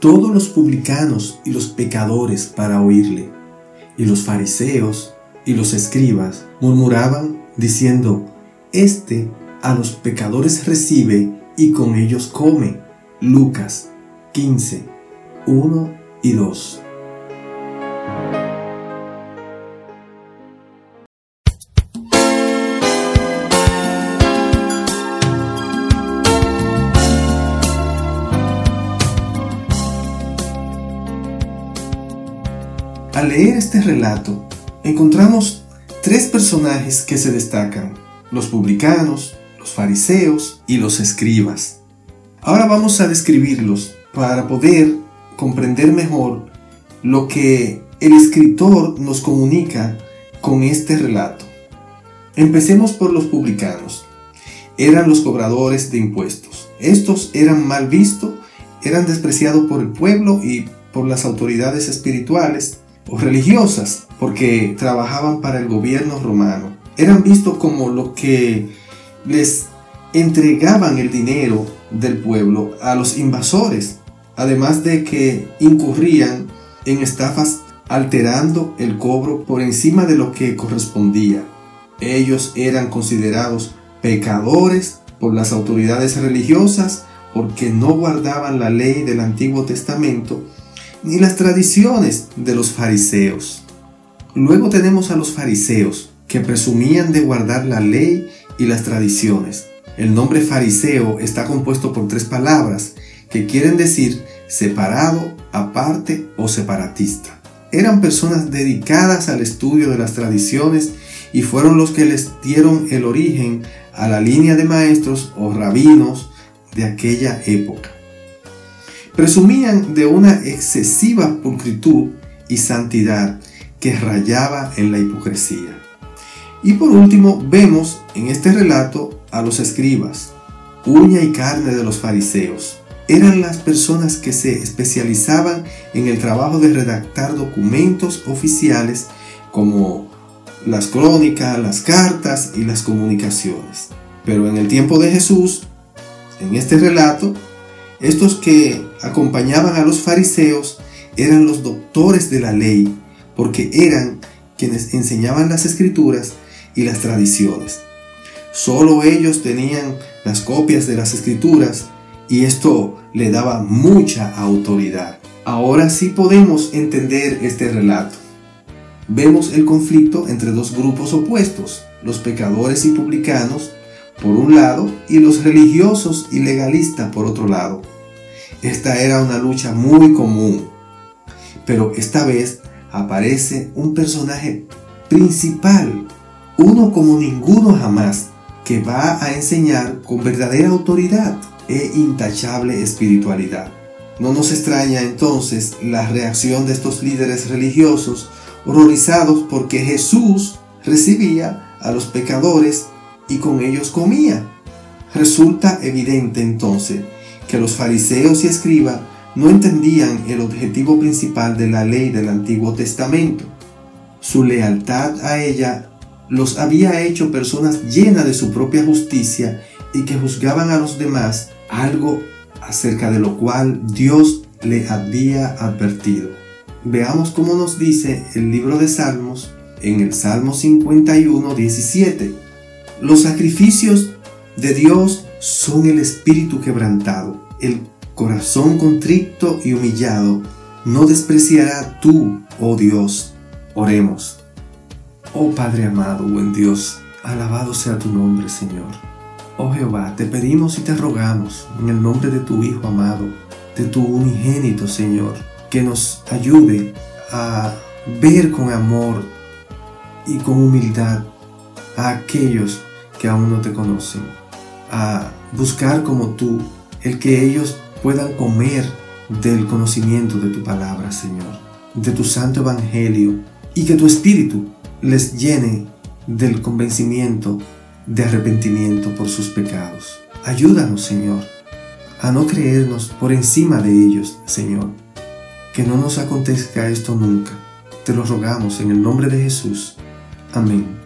todos los publicanos y los pecadores para oírle, y los fariseos y los escribas murmuraban diciendo, Este a los pecadores recibe y con ellos come. Lucas 15, 1 y 2. Al leer este relato, encontramos tres personajes que se destacan, los publicanos, los fariseos y los escribas. Ahora vamos a describirlos para poder comprender mejor lo que el escritor nos comunica con este relato. Empecemos por los publicanos. Eran los cobradores de impuestos. Estos eran mal vistos, eran despreciados por el pueblo y por las autoridades espirituales o religiosas porque trabajaban para el gobierno romano. Eran vistos como lo que les entregaban el dinero del pueblo a los invasores, además de que incurrían en estafas alterando el cobro por encima de lo que correspondía. Ellos eran considerados pecadores por las autoridades religiosas porque no guardaban la ley del Antiguo Testamento ni las tradiciones de los fariseos. Luego tenemos a los fariseos, que presumían de guardar la ley y las tradiciones. El nombre fariseo está compuesto por tres palabras que quieren decir separado, aparte o separatista. Eran personas dedicadas al estudio de las tradiciones y fueron los que les dieron el origen a la línea de maestros o rabinos de aquella época presumían de una excesiva pulcritud y santidad que rayaba en la hipocresía. Y por último, vemos en este relato a los escribas, uña y carne de los fariseos. Eran las personas que se especializaban en el trabajo de redactar documentos oficiales como las crónicas, las cartas y las comunicaciones. Pero en el tiempo de Jesús, en este relato, estos que acompañaban a los fariseos eran los doctores de la ley, porque eran quienes enseñaban las escrituras y las tradiciones. Solo ellos tenían las copias de las escrituras y esto le daba mucha autoridad. Ahora sí podemos entender este relato. Vemos el conflicto entre dos grupos opuestos, los pecadores y publicanos por un lado y los religiosos y legalistas por otro lado. Esta era una lucha muy común, pero esta vez aparece un personaje principal, uno como ninguno jamás, que va a enseñar con verdadera autoridad e intachable espiritualidad. No nos extraña entonces la reacción de estos líderes religiosos horrorizados porque Jesús recibía a los pecadores y con ellos comía. Resulta evidente entonces que los fariseos y escribas no entendían el objetivo principal de la ley del Antiguo Testamento. Su lealtad a ella los había hecho personas llenas de su propia justicia y que juzgaban a los demás algo acerca de lo cual Dios le había advertido. Veamos cómo nos dice el libro de Salmos en el Salmo 51, 17. Los sacrificios de Dios son el espíritu quebrantado, el corazón contrito y humillado. No despreciará tú, oh Dios. Oremos. Oh Padre amado, buen Dios, alabado sea tu nombre, Señor. Oh Jehová, te pedimos y te rogamos, en el nombre de tu Hijo amado, de tu unigénito, Señor, que nos ayude a ver con amor y con humildad a aquellos que aún no te conocen, a buscar como tú el que ellos puedan comer del conocimiento de tu palabra, Señor, de tu santo evangelio, y que tu espíritu les llene del convencimiento de arrepentimiento por sus pecados. Ayúdanos, Señor, a no creernos por encima de ellos, Señor. Que no nos acontezca esto nunca. Te lo rogamos en el nombre de Jesús. Amén.